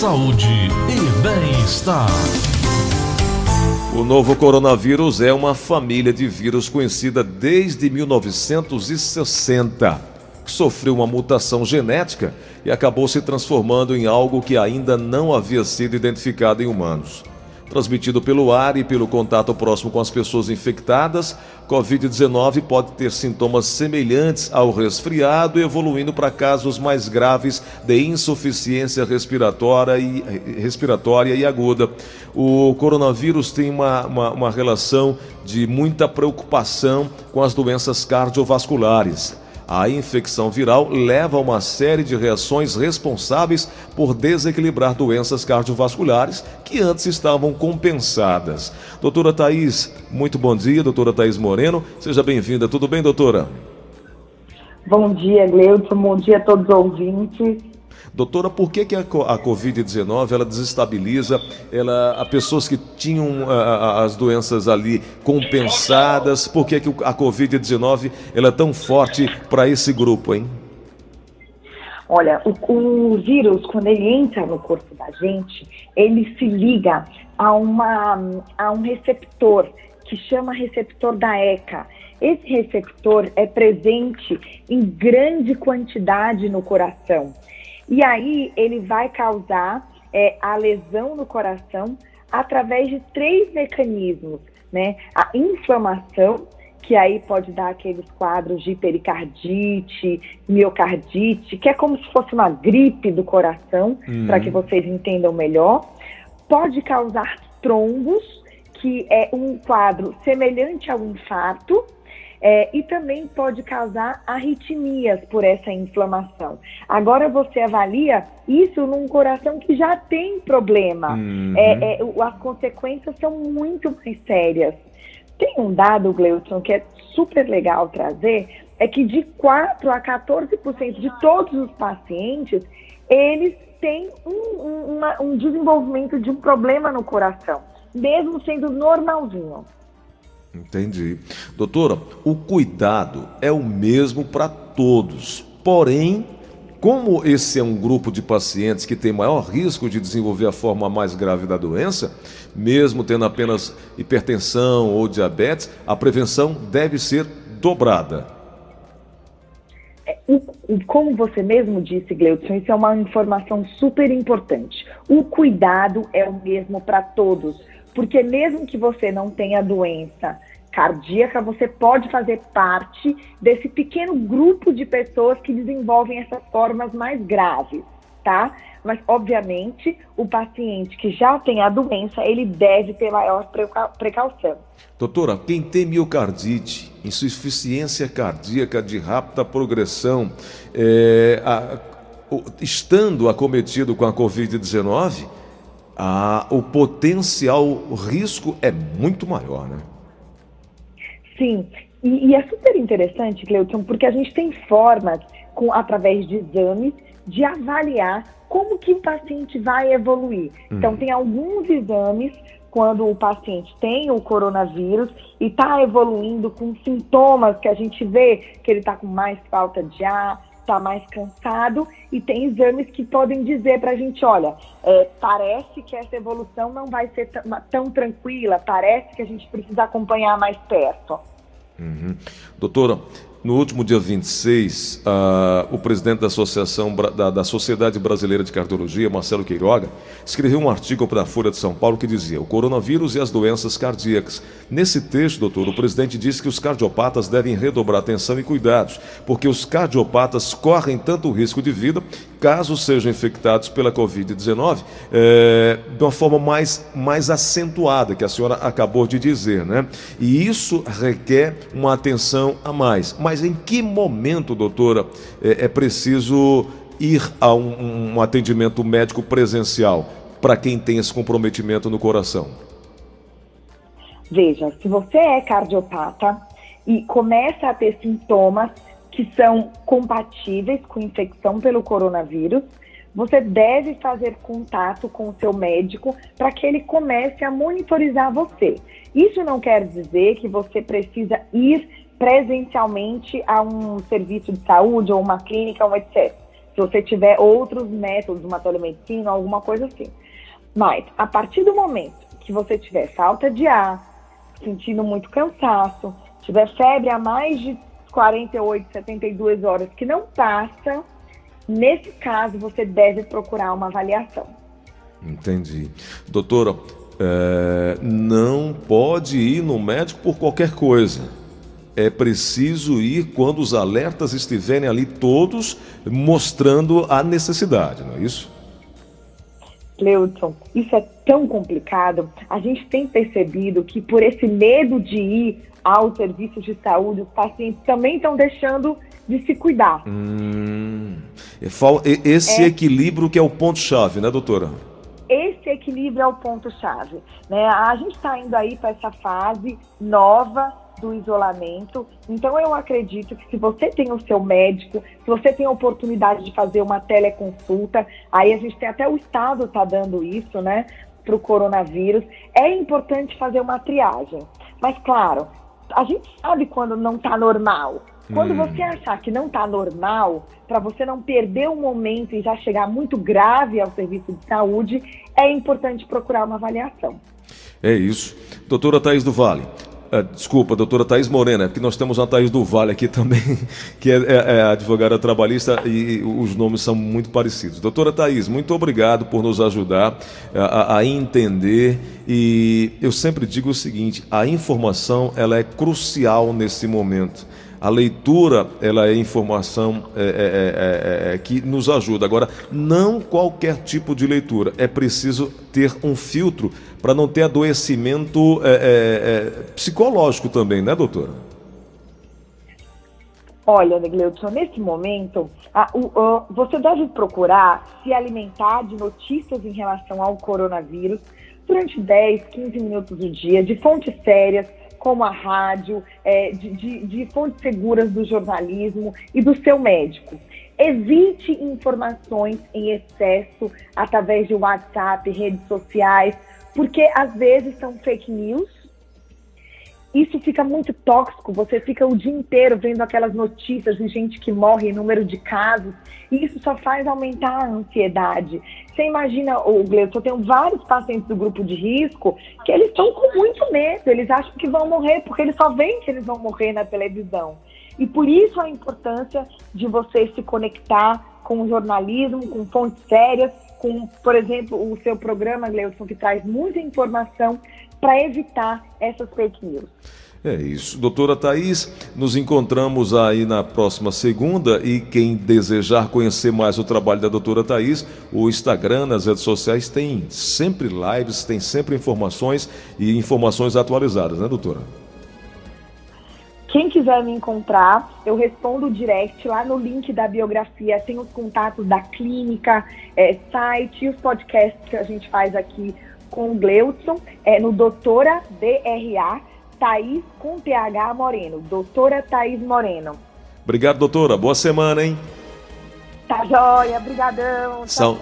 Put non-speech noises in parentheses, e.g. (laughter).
saúde e bem-estar. O novo coronavírus é uma família de vírus conhecida desde 1960. Sofreu uma mutação genética e acabou se transformando em algo que ainda não havia sido identificado em humanos transmitido pelo ar e pelo contato próximo com as pessoas infectadas, Covid-19 pode ter sintomas semelhantes ao resfriado, evoluindo para casos mais graves de insuficiência respiratória e, respiratória e aguda. O coronavírus tem uma, uma, uma relação de muita preocupação com as doenças cardiovasculares. A infecção viral leva a uma série de reações responsáveis por desequilibrar doenças cardiovasculares que antes estavam compensadas. Doutora Thais, muito bom dia, doutora Thais Moreno. Seja bem-vinda. Tudo bem, doutora? Bom dia, Gleudson. Bom dia a todos os ouvintes. Doutora, por que, que a, a Covid-19 ela desestabiliza ela, a pessoas que tinham a, a, as doenças ali compensadas? Por que, que a Covid-19 ela é tão forte para esse grupo, hein? Olha, o, o, vírus, quando ele entra no corpo da gente, ele se liga a, uma, a um receptor que chama receptor da ECA. Esse receptor é presente em grande quantidade no coração. E aí ele vai causar é, a lesão no coração através de três mecanismos, né? A inflamação, que aí pode dar aqueles quadros de pericardite, miocardite, que é como se fosse uma gripe do coração, uhum. para que vocês entendam melhor. Pode causar trombos, que é um quadro semelhante ao infarto, é, e também pode causar arritmias por essa inflamação. Agora você avalia isso num coração que já tem problema. Uhum. É, é, as consequências são muito mais sérias. Tem um dado, Gleudson, que é super legal trazer, é que de 4 a 14% de todos os pacientes, eles têm um, um, uma, um desenvolvimento de um problema no coração, mesmo sendo normalzinho. Entendi. Doutora, o cuidado é o mesmo para todos. Porém, como esse é um grupo de pacientes que tem maior risco de desenvolver a forma mais grave da doença, mesmo tendo apenas hipertensão ou diabetes, a prevenção deve ser dobrada. É, como você mesmo disse, Gleudson, isso é uma informação super importante. O cuidado é o mesmo para todos porque mesmo que você não tenha doença cardíaca, você pode fazer parte desse pequeno grupo de pessoas que desenvolvem essas formas mais graves, tá? Mas, obviamente, o paciente que já tem a doença, ele deve ter maior precaução. Doutora, quem tem miocardite, insuficiência cardíaca de rápida progressão, é, a, o, estando acometido com a Covid-19, ah, o potencial risco é muito maior, né? Sim, e, e é super interessante, Cleuton, porque a gente tem formas, com, através de exames, de avaliar como que o paciente vai evoluir. Uhum. Então, tem alguns exames quando o paciente tem o coronavírus e está evoluindo com sintomas que a gente vê que ele está com mais falta de ar, está mais cansado e tem exames que podem dizer para a gente, olha, é, parece que essa evolução não vai ser tão tranquila, parece que a gente precisa acompanhar mais perto. Uhum. Doutora, no último dia 26, uh, o presidente da Associação da, da, Sociedade Brasileira de Cardiologia, Marcelo Queiroga, escreveu um artigo para a Folha de São Paulo que dizia: O coronavírus e as doenças cardíacas. Nesse texto, doutor, o presidente disse que os cardiopatas devem redobrar atenção e cuidados, porque os cardiopatas correm tanto risco de vida caso sejam infectados pela Covid-19 é, de uma forma mais, mais acentuada, que a senhora acabou de dizer, né? E isso requer uma atenção a mais. Mas em que momento, doutora, é, é preciso ir a um, um atendimento médico presencial para quem tem esse comprometimento no coração? Veja, se você é cardiopata e começa a ter sintomas que são compatíveis com infecção pelo coronavírus, você deve fazer contato com o seu médico para que ele comece a monitorizar você. Isso não quer dizer que você precisa ir presencialmente a um serviço de saúde ou uma clínica, ou etc. você tiver outros métodos, uma telemedicina, alguma coisa assim. Mas, a partir do momento que você tiver falta de ar, sentindo muito cansaço, tiver febre a mais de 48, 72 horas que não passa, nesse caso você deve procurar uma avaliação. Entendi. Doutora, é, não pode ir no médico por qualquer coisa. É preciso ir quando os alertas estiverem ali todos mostrando a necessidade, não é isso? Cleuton, isso é tão complicado. A gente tem percebido que por esse medo de ir aos serviços de saúde, os pacientes também estão deixando de se cuidar. Hum, esse é. equilíbrio que é o ponto-chave, né, doutora? Esse equilíbrio é o ponto-chave. Né? A gente está indo aí para essa fase nova do isolamento. Então, eu acredito que se você tem o seu médico, se você tem a oportunidade de fazer uma teleconsulta, aí a gente tem até o Estado está dando isso, né, para o coronavírus, é importante fazer uma triagem. Mas, claro, a gente sabe quando não está normal. Quando hum. você achar que não está normal, para você não perder o momento e já chegar muito grave ao serviço de saúde, é importante procurar uma avaliação. É isso. Doutora Thais do Vale, Uh, desculpa, doutora Thais Morena, porque nós temos a Thais do Vale aqui também, (laughs) que é, é, é, advogada trabalhista e os nomes são muito parecidos. Doutora Thais, muito obrigado por nos ajudar a, a, entender e eu sempre digo o seguinte, a informação ela é crucial nesse momento. A leitura, ela é informação é é, é, é, é, que nos ajuda. Agora, não qualquer tipo de leitura. É preciso ter um filtro para não ter adoecimento é, psicológico também, né, doutora? Olha, Negleudson, nesse momento, a, o, a, você deve procurar se alimentar de notícias em relação ao coronavírus durante 10, 15 minutos do dia, de fontes sérias, como a rádio, é, de, de, de fontes seguras do jornalismo e do seu médico. Evite informações em excesso através de WhatsApp, redes sociais, porque às vezes são fake news isso fica muito tóxico. Você fica o dia inteiro vendo aquelas notícias de gente que morre, número de casos, e isso só faz aumentar a ansiedade. Você imagina, o Gleison, eu tenho vários pacientes do grupo de risco que eles estão com muito medo, eles acham que vão morrer, porque eles só veem que eles vão morrer na televisão. E por isso a importância de você se conectar com o jornalismo, com fontes sérias, com, por exemplo, o seu programa, Gleison, que traz muita informação para evitar essas fake news. É isso. Doutora Thais, nos encontramos aí na próxima segunda e quem desejar conhecer mais o trabalho da doutora Thais, o Instagram, nas redes sociais tem sempre lives, tem sempre informações e informações atualizadas, né, doutora? Quem quiser me encontrar, eu respondo direct lá no link da biografia. Tem os contatos da clínica, é, site e os podcasts que a gente faz aqui com o Gleudson, é, no Doutora DRA, Thaís com TH Moreno. Doutora Thaís Moreno. Obrigado, doutora. Boa semana, hein? Tá joia. Obrigadão. São,